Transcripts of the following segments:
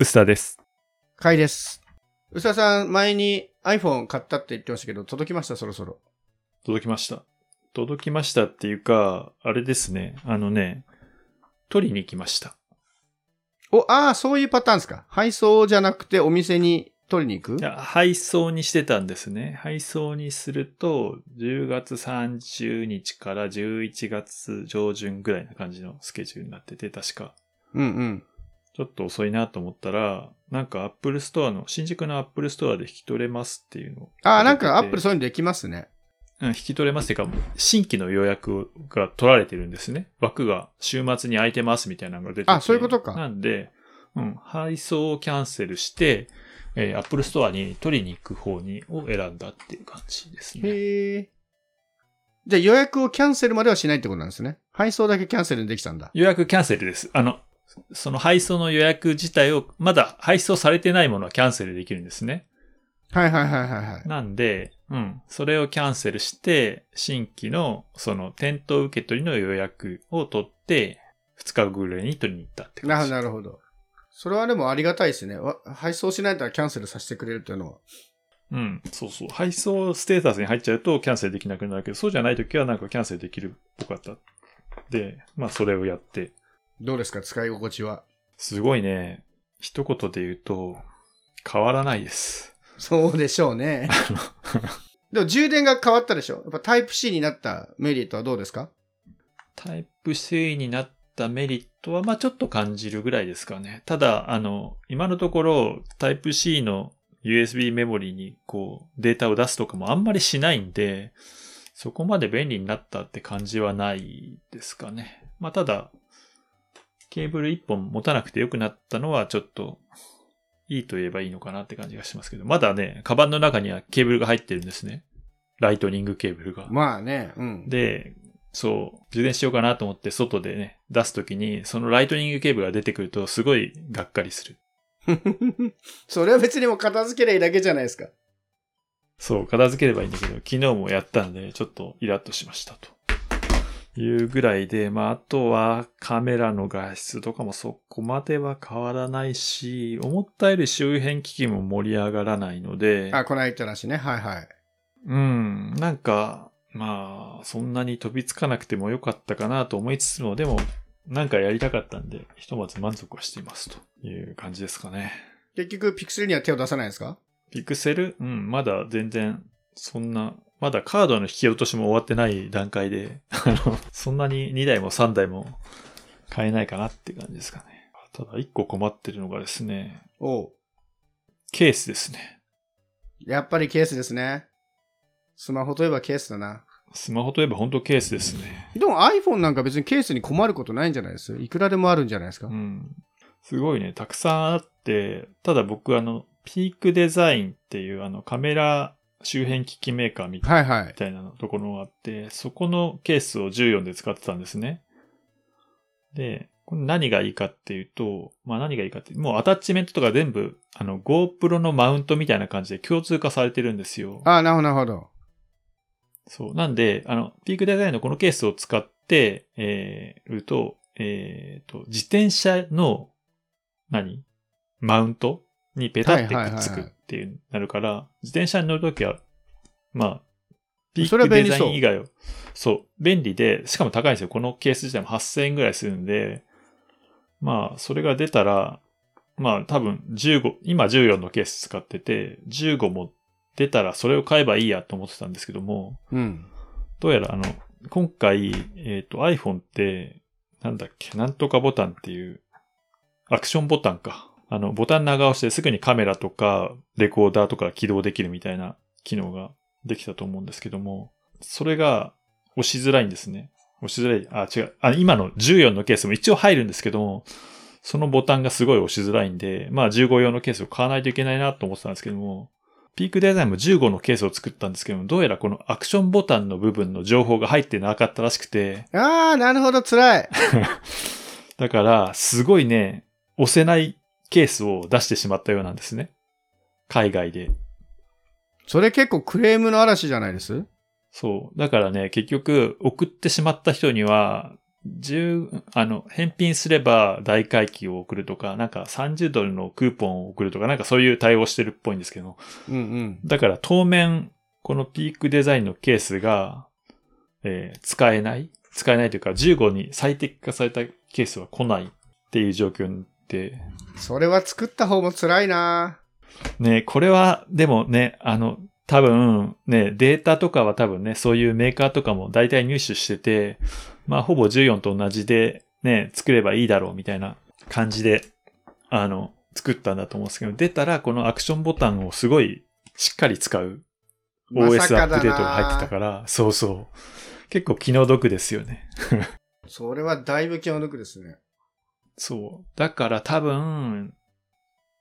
薄田です。かいです。うささん、前に iPhone 買ったって言ってましたけど、届きました、そろそろ。届きました。届きましたっていうか、あれですね。あのね、取りに行きました。お、ああ、そういうパターンですか？配送じゃなくてお店に取りに行く？いや、配送にしてたんですね。配送にすると、10月30日から11月上旬ぐらいな感じのスケジュールになってて、確か。うんうん。ちょっと遅いなと思ったら、なんか Apple Store の、新宿の Apple Store で引き取れますっていうのをああ、なんか Apple そういうのできますね。うん、引き取れますっていうか、新規の予約が取られてるんですね。枠が週末に空いてますみたいなのが出てて。あそういうことかなんで、うん、配送をキャンセルして、えー、Apple Store に取りに行く方にを選んだっていう感じですね。へえ。じゃあ予約をキャンセルまではしないってことなんですね。配送だけキャンセルできたんだ。予約キャンセルです。あの、その配送の予約自体を、まだ配送されてないものはキャンセルできるんですね。はいはいはいはいはい。なんで、うん、それをキャンセルして、新規のその店頭受け取りの予約を取って、2日後ぐらいに取りに行ったって感じ。なるほど。それはでもありがたいですね。わ配送しないとキャンセルさせてくれるっていうのは。うん、そうそう。配送ステータスに入っちゃうとキャンセルできなくなるけど、そうじゃないときはなんかキャンセルできるっぽかった。で、まあそれをやって、どうですか？使い心地は？すごいね、一言で言うと、変わらないです。そうでしょうね。でも充電が変わったでしょ？やっぱタイプ C になったメリットはどうですか？タイプ C になったメリットは、まあちょっと感じるぐらいですかね。ただ、あの、今のところ、タイプ C の USB メモリにこう、データを出すとかもあんまりしないんで、そこまで便利になったって感じはないですかね。まあただ、ケーブル1本持たなくて良くなったのはちょっと、いいと言えばいいのかなって感じがしますけど、まだね、カバンの中にはケーブルが入ってるんですね。ライトニングケーブルが。まあね、うん。で、そう、充電しようかなと思って外でね、出すときに、そのライトニングケーブルが出てくると、すごいがっかりする。それは別にもう片付けりゃいいだけじゃないですか。そう、片付ければいいんだけど、昨日もやったんで、ちょっとイラッとしましたと。いうぐらいで、まあ、あとはカメラの画質とかもそこまでは変わらないし、思ったより周辺機器も盛り上がらないので、あ、この間言った話ね。はいはい。うん、なんか、まあ、そんなに飛びつかなくてもよかったかなと思いつつも、でも、なんかやりたかったんで、ひとまず満足はしていますという感じですかね。結局、ピクセルには手を出さないですか？ピクセル？うん、まだ全然、そんな、まだカードの引き落としも終わってない段階で、あの、そんなに2台も3台も買えないかなって感じですかね。ただ、1個困ってるのがですね、おう。ケースですね。やっぱりケースですね。スマホといえばケースだな。スマホといえば本当ケースですね。でも iPhone なんか別にケースに困ることないんじゃないです？いくらでもあるんじゃないですか、うん。すごいね、たくさんあって、ただ僕あの、ピークデザインっていうあのカメラ周辺機器メーカーみたいなところがあって、そこのケースを14で使ってたんですね。で、これ何がいいかっていうと、まあ何がいいかって、もうアタッチメントとか全部、あの GoPro のマウントみたいな感じで共通化されてるんですよ。あなるほど、なるほど。そう。なんで、あの、ピークデザインのこのケースを使って、えー、ると、えーと、自転車の、何？マウント？にペタってくっつくっていう、なるから、自転車に乗るときは、まあ、ピークデザイン以外を、そう、便利で、しかも高いんですよ。このケース自体も8000円ぐらいするんで、まあ、それが出たら、まあ、多分15、今14のケース使ってて、15も出たらそれを買えばいいやと思ってたんですけども、うん。どうやらあの、今回、えっ、と iPhone って、なんだっけ、なんとかボタンっていう、アクションボタンか。あの、ボタン長押しですぐにカメラとか、レコーダーとか起動できるみたいな機能ができたと思うんですけども、それが押しづらいんですね。押しづらい。あ、違う。あ、今の14のケースも一応入るんですけども、そのボタンがすごい押しづらいんで、まあ15用のケースを買わないといけないなと思ってたんですけども、ピークデザインも15のケースを作ったんですけども、どうやらこのアクションボタンの部分の情報が入ってなかったらしくて、ああ、なるほど、辛い。だから、すごいね、押せないケースを出してしまったようなんですね。海外で。それ結構クレームの嵐じゃないです？そう。だからね、結局、送ってしまった人には、10、あの、返品すれば大回帰を送るとか、なんか30ドルのクーポンを送るとか、なんかそういう対応してるっぽいんですけど、うんうん。だから当面、このピークデザインのケースが、えー使えない？使えないというか、15に最適化されたケースは来ないっていう状況で、それは作った方も辛いなね、これは、でもね、あの、多分、ね、データとかは多分ね、そういうメーカーとかも大体入手してて、まあ、ほぼ14と同じで、ね、作ればいいだろうみたいな感じで、あの、作ったんだと思うんですけど、出たらこのアクションボタンをすごいしっかり使うま OS アップデートが入ってたから、そうそう。結構気の毒ですよね。それはだいぶ気の毒ですね。そう。だから多分、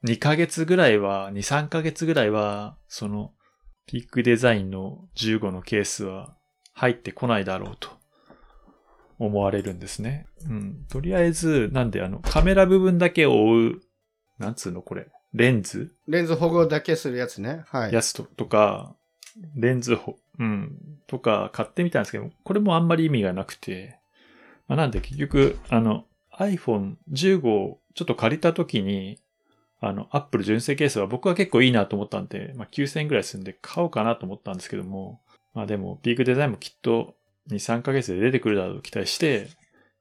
2ヶ月ぐらいは、2、3ヶ月ぐらいは、その、ピックデザインの15のケースは入ってこないだろうと思われるんですね。うん。とりあえず、なんであの、カメラ部分だけを覆う、なんつうのこれ、レンズ？レンズ保護だけするやつね。はい。やつととか、レンズほ、うん、とか買ってみたんですけど、これもあんまり意味がなくて、まあ、なんで結局、あの、iPhone15 をちょっと借りた時に、あの、Apple 純正ケースは僕は結構いいなと思ったんで、まあ、9000円ぐらいするんで買おうかなと思ったんですけども、まあでも、ピークデザインもきっと2、3ヶ月で出てくるだろうと期待して、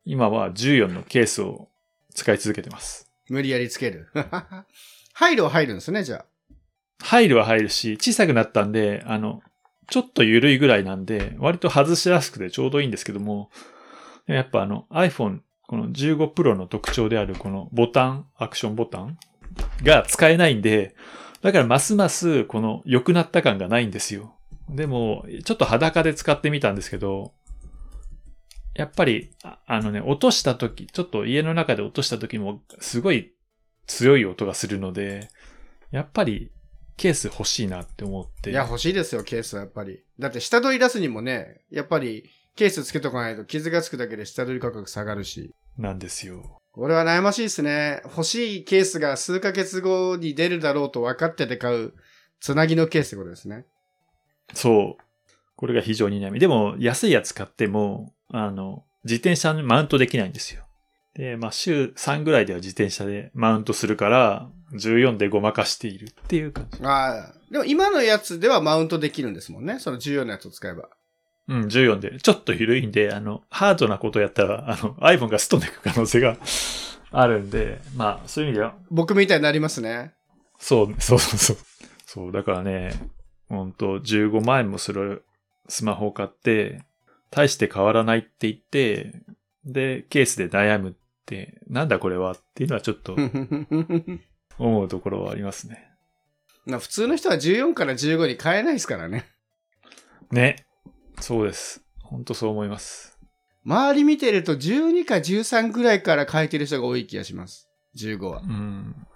今は14のケースを使い続けてます。無理やりつける。入るは入るんですね、じゃあ。入るは入るし、小さくなったんで、あの、ちょっと緩いぐらいなんで、割と外しやすくてちょうどいいんですけども、やっぱあの iPhone、この15 Pro の特徴であるこのボタン、アクションボタンが使えないんで、だからますますこの良くなった感がないんですよ。でも、ちょっと裸で使ってみたんですけど、やっぱり、あのね、落とした時、ちょっと家の中で落とした時もすごい強い音がするので、やっぱりケース欲しいなって思って。いや、欲しいですよ、ケースはやっぱり。だって下取り出すにもね、やっぱりケースつけとかないと傷がつくだけで下取り価格下がるし。なんですよ。これは悩ましいですね。欲しいケースが数ヶ月後に出るだろうと分かってて買う、つなぎのケースってことですね。そう。これが非常に悩み。でも、安いやつ買っても、あの、自転車にマウントできないんですよ。で、まあ、週3ぐらいでは自転車でマウントするから、14でごまかしているっていう感じ。ああ。でも今のやつではマウントできるんですもんね。その14のやつを使えば。うん、14で。ちょっと緩いんで、あの、ハードなことやったら、あの、iPhone がすっ飛んでいく可能性が あるんで、まあ、そういう意味では、僕みたいになりますね。そう、そうそうそう。そう、だからね、ほんと、15万円もするスマホを買って、大して変わらないって言って、で、ケースで悩むって、なんだこれはっていうのはちょっと 思うところはありますね。な普通の人は14から15に変えないですからね。ね。そうです。ほんとそう思います。周り見てると12か13ぐらいから変えてる人が多い気がします。15はう。ん。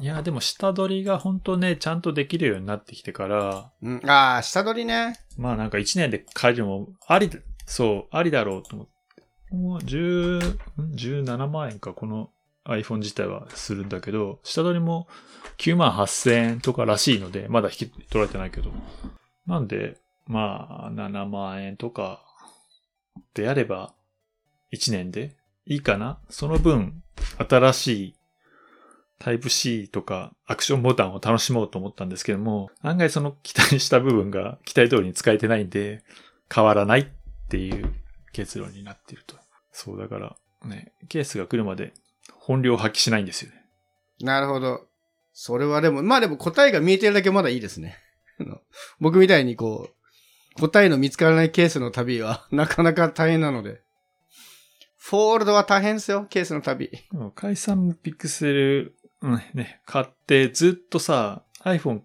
いや、でも下取りが本当ね、ちゃんとできるようになってきてから、うん、ああ、下取りね。まあなんか1年で変えるのも、あり、そう、ありだろうと思って。もう10、ん17万円か、この iPhone 自体はするんだけど、下取りも9万8000円とからしいので、まだ引き取られてないけど。なんで、まあ、7万円とかであれば、1年でいいかな？その分、新しいタイプ C とかアクションボタンを楽しもうと思ったんですけども、案外その期待した部分が期待通りに使えてないんで、変わらないっていう結論になっていると。そう、だからね、ケースが来るまで本領発揮しないんですよね。なるほど。それはでも、まあでも答えが見えてるだけまだいいですね。僕みたいにこう、答えの見つからないケースの旅は なかなか大変なので。フォールドは大変ですよ、ケースの旅。解散もピクセル、うん、ね、買ってずっとさ、iPhone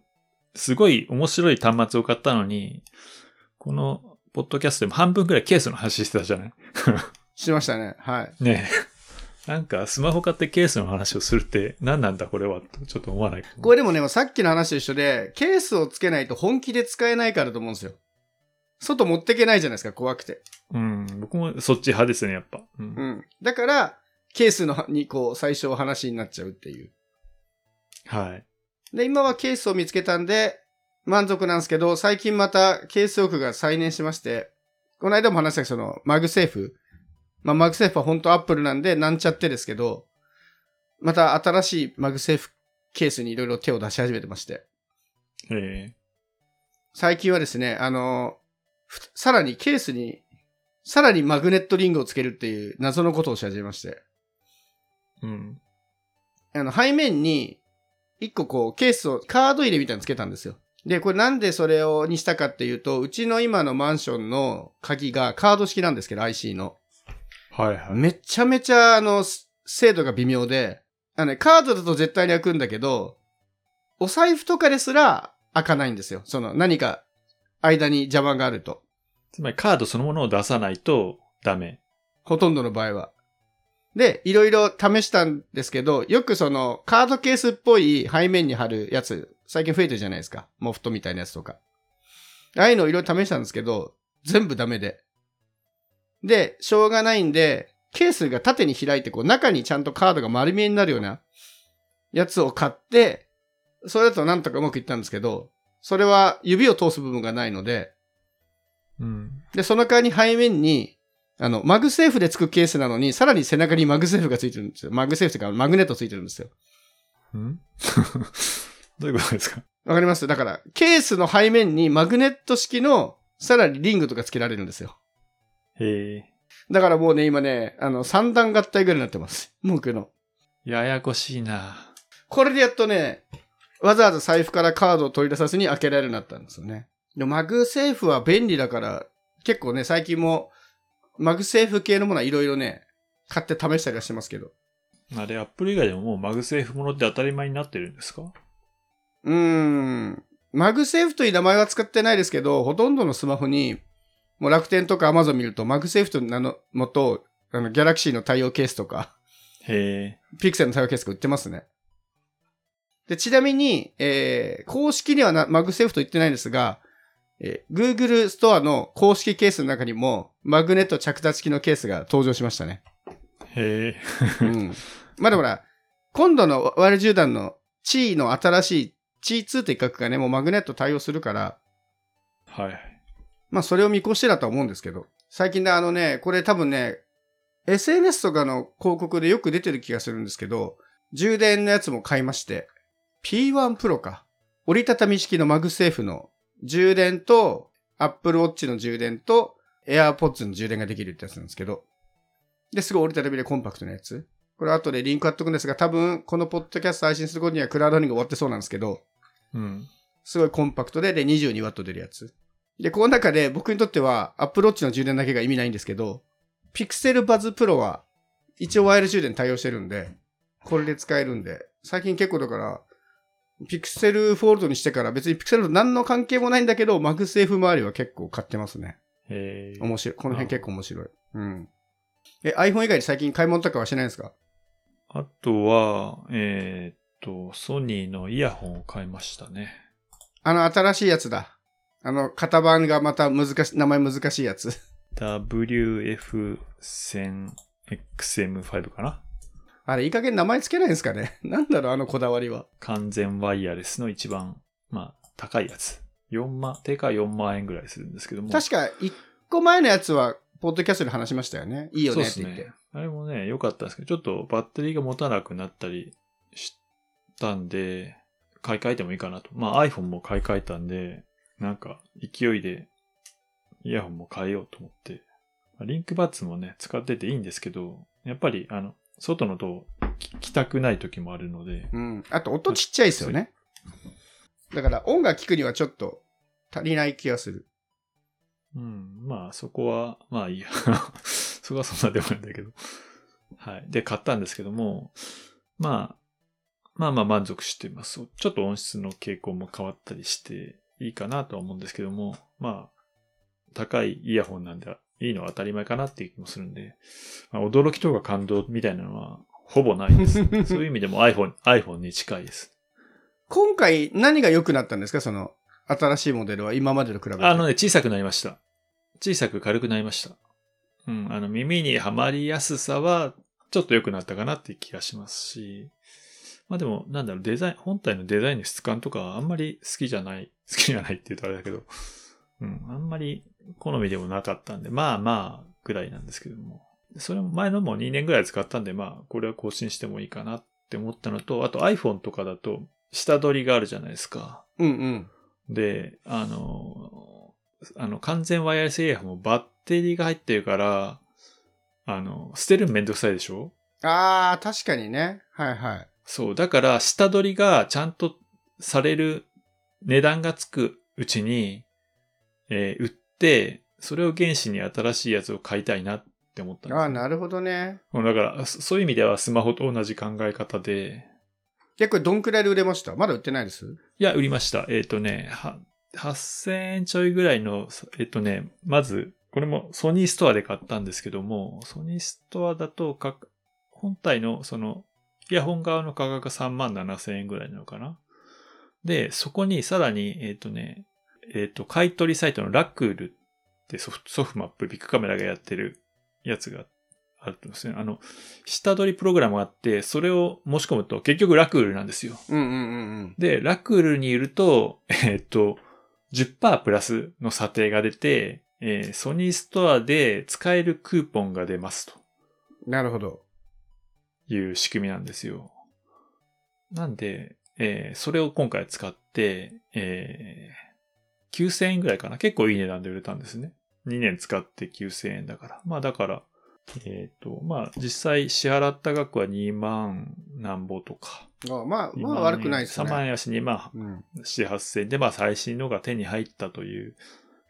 すごい面白い端末を買ったのに、このポッドキャストでも半分くらいケースの話してたじゃない？しましたね。はい。ねえ。なんかスマホ買ってケースの話をするって何なんだこれはとちょっと思わないこれでもね、さっきの話と一緒で、ケースをつけないと本気で使えないからと思うんですよ。外持ってけないじゃないですか、怖くて。うん、僕もそっち派ですね、やっぱ。うんうん。だから、ケースのにこう、最初お話になっちゃうっていう。はい。で、今はケースを見つけたんで、満足なんですけど、最近またケース欲が再燃しまして、この間も話したその、マグセーフまあ、マグセーフは本当アップルなんでなんちゃってですけど、また新しいマグセーフケースにいろいろ手を出し始めてまして。え最近はですね、あの、ふさらにケースに、さらにマグネットリングをつけるっていう謎のことをし始めまして。えうん。あの、背面に、一個こう、ケースを、カード入れみたいにつけたんですよ。で、これなんでそれを、にしたかっていうと、うちの今のマンションの鍵がカード式なんですけど、IC の。はいはい。めちゃめちゃ、あの、す精度が微妙で、あのね、カードだと絶対に開くんだけど、お財布とかですら開かないんですよ。その、何か、間に邪魔があると。つまりカードそのものを出さないとダメ。ほとんどの場合は。で、いろいろ試したんですけど、よくその、カードケースっぽい背面に貼るやつ、最近増えてるじゃないですか。モフトみたいなやつとか。ああいうのいろいろ試したんですけど、全部ダメで。で、しょうがないんで、ケースが縦に開いて、こう、中にちゃんとカードが丸見えになるようなやつを買って、それだとなんとかうまくいったんですけど、それは指を通す部分がないので、うん。で、その代わりに背面に、あの、マグセーフでつくケースなのに、さらに背中にマグセーフがついてるんですよ。マグセーフというか、マグネットついてるんですよ。ん？どういうことですか？わかります？だから、ケースの背面にマグネット式の、さらにリングとかつけられるんですよ。へえ。だからもうね、今ね、あの、三段合体ぐらいになってます。文句の。ややこしいな。これでやっとね、わざわざ財布からカードを取り出さずに開けられるようになったんですよね。でもマグセーフは便利だから、結構ね、最近も、マグセーフ系のものはいろいろね、買って試したりはしてますけど。あれ、アップル以外でももうマグセーフものって当たり前になってるんですか？うーん。マグセーフという名前は使ってないですけど、ほとんどのスマホに、もう楽天とかアマゾン見ると、マグセーフと名のもと、あの、ギャラクシーの対応ケースとか、へえ。ピクセルの対応ケースが売ってますね。で、ちなみに、えー、公式にはなマグセーフと言ってないんですが、えー Google ストアの公式ケースの中にも、マグネット着脱式のケースが登場しましたね。へえ。うん。まあでもほら、今度の ワイヤレス充電の Qi の新しい Qi2 って規格がね、もうマグネット対応するから、はい。まあそれを見越してだとは思うんですけど、最近ね、あのね、これ多分ね、SNS とかの広告でよく出てる気がするんですけど、充電のやつも買いまして、P1 Pro か。折りたたみ式のマグセーフの充電と、Apple Watch の充電と、AirPods の充電ができるってやつなんですけど。で、すごい折りたたみでコンパクトなやつ。これ後でリンク貼っとくんですが、多分、このポッドキャスト配信する頃にはクラウドファンディング終わってそうなんですけど、うん。すごいコンパクトで、で、22W 出るやつ。で、この中で僕にとっては、Apple Watch の充電だけが意味ないんですけど、Pixel Buds Pro は、一応ワイヤレス充電対応してるんで、これで使えるんで、最近結構だから、Pixel Fold にしてから別に Pixel と何の関係もないんだけど、マグセーフ周りは結構買ってますね。へえ。面白い。この辺結構面白い。うん。え、iPhone 以外に最近買い物とかはしないんですか？あとは、えーっと、ソニーのイヤホンを買いましたね。あの、新しいやつだ。あの、型番がまた難しい、名前難しいやつ。WF1000XM5 かな？あれ、いい加減名前つけないんですかね？なんだろう、あのこだわりは。完全ワイヤレスの一番、まあ、高いやつ。4万、定価4万円ぐらいするんですけども。確か、一個前のやつは、ポッドキャストで話しましたよね。いいよねって言って。ね。あれもね、良かったんですけど、ちょっとバッテリーが持たなくなったりしたんで、買い替えてもいいかなと。まあ iPhone も買い替えたんで、なんか勢いでイヤホンも変えようと思って。まあリンクバッツもね、使ってていいんですけど、やっぱりあの、外の音聞きたくない時もあるので、うん。あと、音ちっちゃいですよね。だから、音楽聴くにはちょっと足りない気がする。うん、まあそこは、まあいいや。そこはそんなでもないんだけど。はい。で、買ったんですけども、まあ、まあまあ満足しています。ちょっと音質の傾向も変わったりしていいかなとは思うんですけども、まあ、高いイヤホンなんでいいのは当たり前かなっていう気もするんで、まあ、驚きとか感動みたいなのはほぼないです。そういう意味でも iPhone、iPhone に近いです。今回、何が良くなったんですか？その、新しいモデルは今までと比べて。あのね、小さくなりました。小さく軽くなりました。うん、あの、耳にはまりやすさは、ちょっと良くなったかなっていう気がしますし、まあでも、なんだろう、デザイン、本体のデザインの質感とかはあんまり好きじゃない、好きじゃないって言うとあれだけど、うん、あんまり好みでもなかったんで、まあまあ、ぐらいなんですけども。それも前のも2年ぐらい使ったんで、まあ、これは更新してもいいかなって思ったのと、あと iPhone とかだと、下取りがあるじゃないですか。うんうん。で、あの、あの、完全ワイヤレスイヤホンもバッテリーが入ってるから、あの、捨てるのめんどくさいでしょ？ああ、確かにね。はいはい。そう。だから、下取りがちゃんとされる値段がつくうちに、えー売って、それを原資に新しいやつを買いたいなって思ったんですよああ、なるほどね。だから、そそういう意味ではスマホと同じ考え方で、結構どんくらいで売れました？まだ売ってないです？いや、売りました。えっ、とね、は8000円ちょいぐらいの、えっ、とね、まず、これもソニーストアで買ったんですけども、ソニーストアだとか、本体のその、イヤホン側の価格が3万7000円ぐらいなのかな。で、そこにさらに、えっ、とね、えっ、と、買い取りサイトのラクールってソフソフマップビッグカメラがやってるやつがあるんですね。あの、下取りプログラムがあって、それを申し込むと結局ラクールなんですよ。うんうんうんうん。で、ラクールにいると、えっと、10%プラスの査定が出て、えーソニーストアで使えるクーポンが出ますとなるほど。いう仕組みなんですよ。なんで、えーそれを今回使って、えー9000円ぐらいかな。結構いい値段で売れたんですね。2年使って9000円だから。まあだから、えっ、と、まあ実際支払った額は2万なんぼとか。あまあ、まあ悪くないです3万ね。円やし2万うん。7、8000円で、まあ最新のが手に入ったという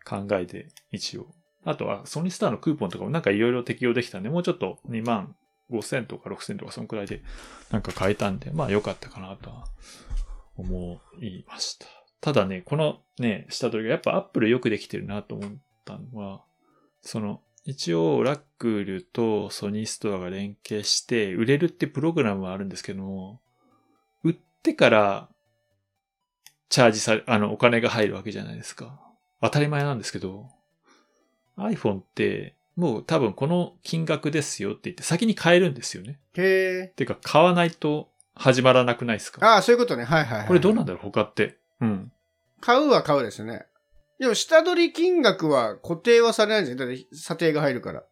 考えで一応。あとはソニースターのクーポンとかもなんかいろいろ適用できたんで、もうちょっと2万5000とか6000とかそのくらいでなんか買えたんで、まあ良かったかなとは思いました。ただね、このね、下取りがやっぱアップルよくできてるなと思ったのは、その、一応ラックールとソニーストアが連携して売れるってプログラムはあるんですけども、売ってからチャージされ、あの、お金が入るわけじゃないですか。当たり前なんですけど、iPhone って、もう多分この金額ですよって言って先に買えるんですよね。へえ。てか、買わないと始まらなくないですか？ああ、そういうことね。はいはい、はい。これどうなんだろう？他って。うん。買うは買うですね。でも、下取り金額は固定はされないんですよ。だって、査定が入るから。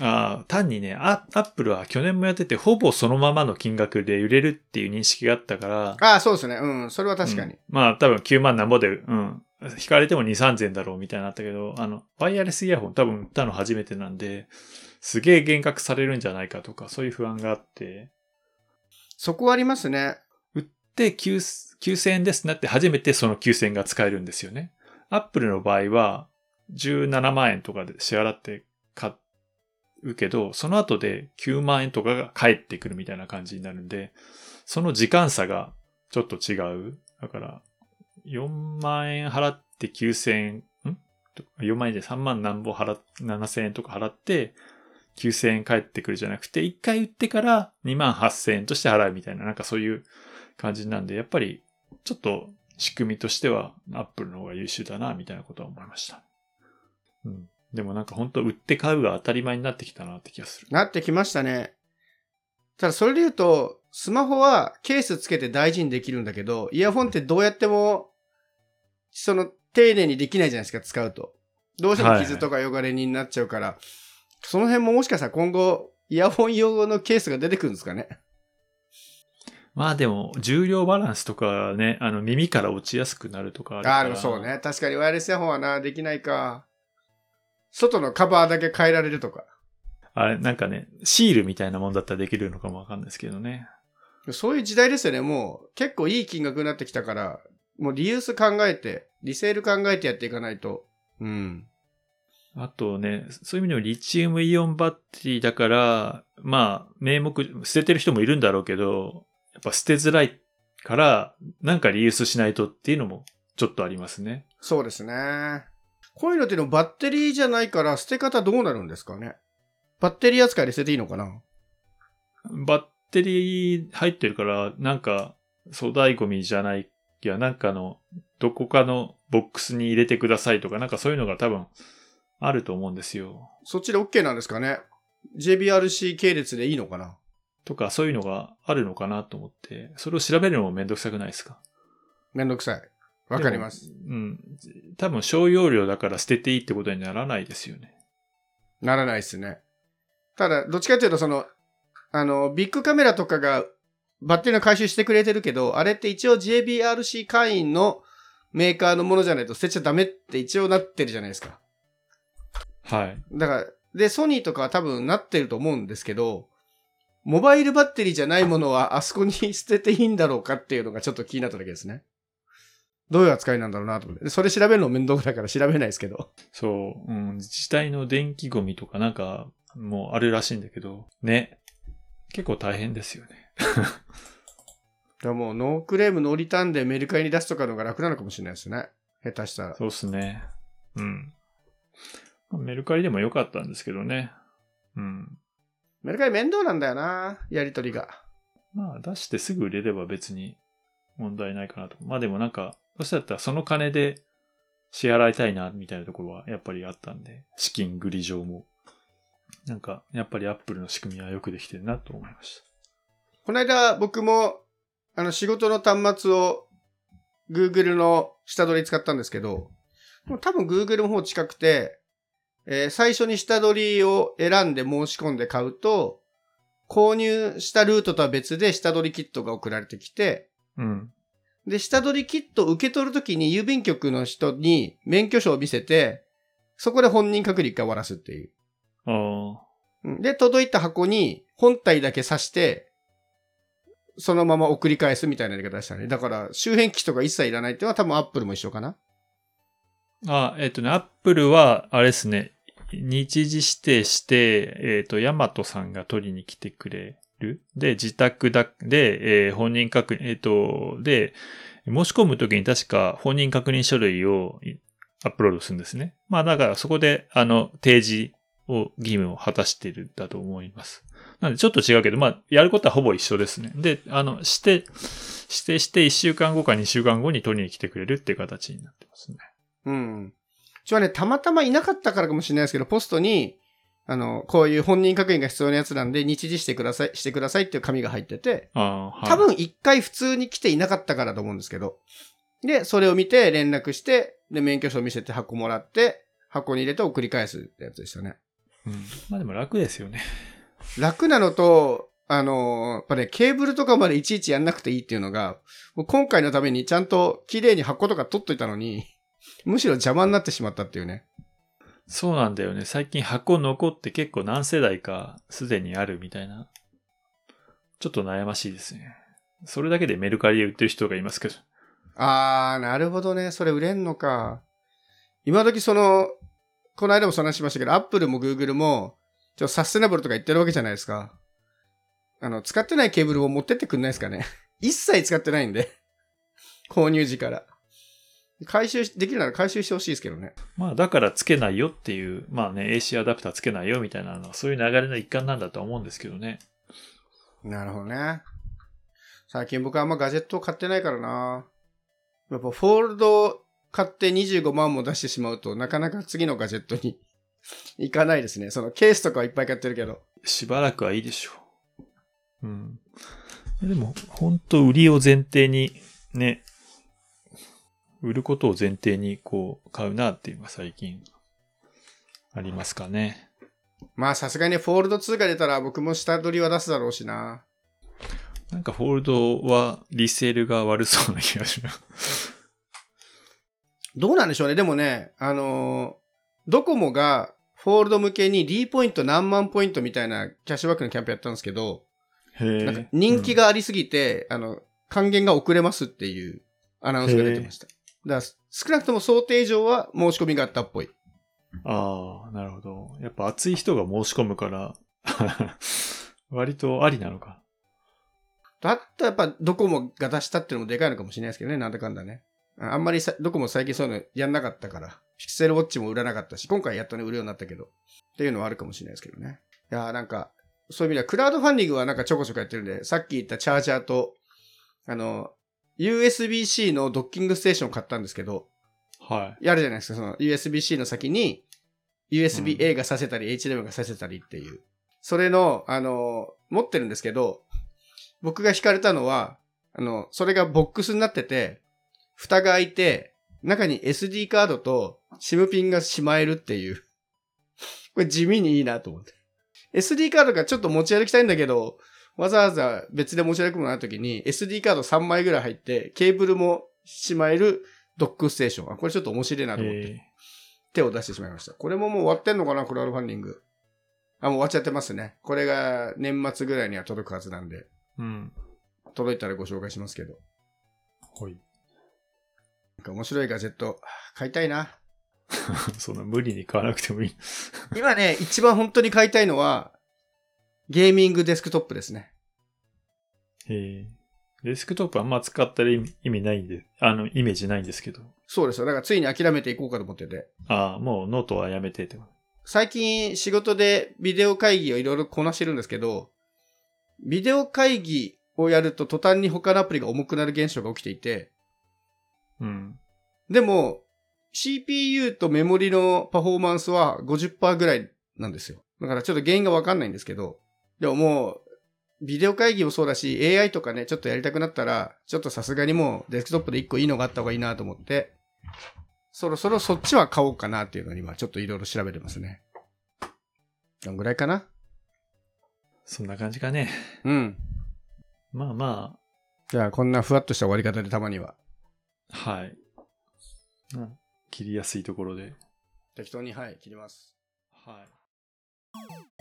ああ、単にね、アアップルは去年もやってて、ほぼそのままの金額で売れるっていう認識があったから、ああ、そうですね。うん。それは確かに。うんまあ多分9万なんぼで、うん。引かれても2、3000だろうみたいになったけど、あの、ワイヤレスイヤホン多分売ったの初めてなんで、すげえ厳格されるんじゃないかとか、そういう不安があって、そこはありますね。で、9 9000円ですってなって初めてその9000円が使えるんですよね。アップルの場合は、17万円とかで支払って買うけど、その後で9万円とかが返ってくるみたいな感じになるんで、その時間差がちょっと違う。だから、4万円払って9000円、ん ?4 万円で3万何本払っ、7000円とか払って、9000円返ってくるじゃなくて、1回売ってから2万8000円として払うみたいな、なんかそういう感じなんで、やっぱりちょっと仕組みとしては Apple の方が優秀だな、みたいなことは思いました。うん。でもなんか本当売って買うが当たり前になってきたなって気がする。なってきましたね。ただ、それで言うと、スマホはケースつけて大事にできるんだけど、イヤホンってどうやっても、その、丁寧にできないじゃないですか、使うと。どうしても傷とか汚れになっちゃうから、その辺ももしかしたら今後、イヤホン用のケースが出てくるんですかね。まあでも、重量バランスとかね、あの耳から落ちやすくなるとかあるから。ああ、でもそう。ね。確かにワイヤレスイヤホンはな、できないか。外のカバーだけ変えられるとか。あれ、なんかね、シールみたいなもんだったらできるのかもわかんないですけどね。そういう時代ですよね。もう結構いい金額になってきたから、もうリユース考えて、リセール考えてやっていかないと。うん。あとね、そういう意味でもリチウムイオンバッテリーだから、まあ、名目、捨ててる人もいるんだろうけど、やっぱ捨てづらいから、なんかリユースしないとっていうのもちょっとありますね。そうですね。こういうのっていうのバッテリーじゃないから捨て方どうなるんですかね？バッテリー扱いで捨てていいのかな？バッテリー入ってるから、なんか粗大ゴミじゃない、いや、なんかの、どこかのボックスに入れてくださいとか、なんかそういうのが多分あると思うんですよ。そっちで OK なんですかね ?JBRC 系列でいいのかな？とか、そういうのがあるのかなと思って、それを調べるのもめんどくさくないですか？めんどくさい。わかります。うん。多分小容量だから捨てていいってことにならないですよね。ならないですね。ただ、どっちかというとその、あの、ビッグカメラとかがバッテリーの回収してくれてるけど、あれって一応 JBRC 会員のメーカーのものじゃないと捨てちゃダメって一応なってるじゃないですか。はい。だから、で、ソニーとかは多分なってると思うんですけど、モバイルバッテリーじゃないものはあそこに捨てていいんだろうかっていうのがちょっと気になっただけですね。どういう扱いなんだろうなと思って。でそれ調べるの面倒だから調べないですけど。そう、うん、自治体の電気ゴミとかなんか、もうあるらしいんだけど、ね。結構大変ですよね。だもうノークレームノーリターンでメルカリに出すとかの方が楽なのかもしれないですね。下手したら。そうっすね。うん。まあメルカリでも良かったんですけどね。うん。メルカリ面倒なんだよなやりとりが。まあ出してすぐ売れれば別に問題ないかなと。まあでもなんか、どうせだったらその金で支払いたいなみたいなところはやっぱりあったんで、資金繰り上も。なんか、やっぱりアップルの仕組みはよくできてるなと思いましこの間僕も、あの仕事の端末を Google の下取り使ったんですけど、もう多分 Google の方近くて、えー最初に下取りを選んで申し込んで買うと、購入したルートとは別で下取りキットが送られてきて、た。うん。で、下取りキットを受け取るときに郵便局の人に免許証を見せて、そこで本人確認一回終わらすっていう。あうんで、届いた箱に本体だけ挿して、そのまま送り返すみたいなやり方でしたね。だから、周辺機器とか一切いらないっていうのは多分アップルも一緒かな。あ。あ、えっ、とね、アップルは、あれですね、日時指定して、えっ、と、ヤマトさんが取りに来てくれる。で、自宅だ、で、えー本人確認、えっ、と、で、申し込むときに確か本人確認書類をアップロードするんですね。まあだからそこで、あの、提示を、義務を果たしているんだと思います。なんでちょっと違うけど、まあ、やることはほぼ一緒ですね。で、あの、して、指定して1週間後か2週間後に取りに来てくれるっていう形になってますね。うん。うちはね、たまたまいなかったからかもしれないですけど、ポストに、あの、こういう本人確認が必要なやつなんで、日時してください、してくださいっていう紙が入ってて。多分一回普通に来ていなかったからと思うんですけど。で、それを見て連絡して、で、免許証見せて箱もらって、箱に入れて送り返すってやつでしたね。うん。まあでも楽ですよね。楽なのと、あのーやっぱね、ケーブルとかまでいちいちやんなくていいっていうのが、もう今回のためにちゃんと綺麗に箱とか取っといたのに、むしろ邪魔になってしまったっていうね。そうなんだよね。最近箱残って結構何世代かすでにあるみたいな。ちょっと悩ましいですね。それだけでメルカリで売ってる人がいますけど。あー、なるほどね。それ売れんのか。今時その、この間もその話しましたけど、アップルもグーグルも、ちょっとサステナブルとか言ってるわけじゃないですか。あの、使ってないケーブルを持ってってくんないですかね。一切使ってないんで。購入時から。回収し、できるなら回収してほしいですけどね。まあだからつけないよっていう、まあね、AC アダプターつけないよみたいなのはそういう流れの一環なんだとは思うんですけどね。なるほどね。最近僕はあんまガジェットを買ってないからな。やっぱフォールド買って25万も出してしまうとなかなか次のガジェットに 行かないですね。そのケースとかはいっぱい買ってるけど。しばらくはいいでしょう。うん。でも、本当売りを前提に、ね、売ることを前提にこう買うなっていうのが最近ありますかね。まあさすがにフォールド2が出たら僕も下取りは出すだろうしな。なんかフォールドはリセールが悪そうな気がします。どうなんでしょうね。でもね、あのードコモがフォールド向けに D ポイント何万ポイントみたいなキャッシュバックのキャンペーンやったんですけど、へなんかえ。人気がありすぎて、あの、還元が遅れますっていうアナウンスが出てました。だ少なくとも想定上は申し込みがあったっぽい。ああ、なるほど。やっぱ熱い人が申し込むから、割とありなのか。だったらやっぱドコモが出したっていうのもでかいのかもしれないですけどね、なんだかんだね。ああんまりさドコモ最近そういうのやんなかったから、ピクセルウォッチも売らなかったし、今回やっとね、売るようになったけど、っていうのはあるかもしれないですけどね。いやーなんか、そういう意味では、クラウドファンディングはなんかちょこちょこやってるんで、さっき言ったチャージャーと、あの、USB-C のドッキングステーションを買ったんですけど、はい。やるじゃないですか、その USB-C の先に USB-A がさせたり、HDMI がさせたりっていう。それの、あの、持ってるんですけど、僕が惹かれたのは、あの、それがボックスになってて、蓋が開いて、中に SD カードと SIM ピンがしまえるっていう。これ地味にいいなと思って。SD カードがちょっと持ち歩きたいんだけど、わざわざ別で持ち歩くものあるときに SD カード3枚ぐらい入って、ケーブルもしまえるドックステーション。あ、これちょっと面白いなと思ってえ手を出してしまいました。これももう終わってんのかなクラウドファンディング。あ、もう終わっちゃってますね。これが年末ぐらいには届くはずなんで、ーうん。届いたらご紹介しますけど。ほい。なんか面白いガジェット、買いたいな。そんな無理に買わなくてもいい。今ね、一番本当に買いたいのは、ゲーミングデスクトップですね。えーデスクトップあんま使ったら意味ないんで、あの、イメージないんですけど。そうですよ。だからついに諦めていこうかと思ってて。ああ、もうノートはやめてって。最近仕事でビデオ会議をいろいろこなしてるんですけど、ビデオ会議をやると途端に他のアプリが重くなる現象が起きていて、うん。でも CPU とメモリのパフォーマンスは50%ぐらいなんですよ。だからちょっと原因がわかんないんですけど、でももう、ビデオ会議もそうだし、AI とかね、ちょっとやりたくなったら、ちょっとさすがにもうデスクトップで1個いいのがあった方がいいなと思って、そろそろそっちは買おうかなっていうのに今ちょっといろいろ調べてますね。どんぐらいかな？そんな感じかね。うん。まあまじゃあこんなふわっとした終わり方でたまには。あ、はい。うん。切りやすいところで。適当に、はい、切ります。はい。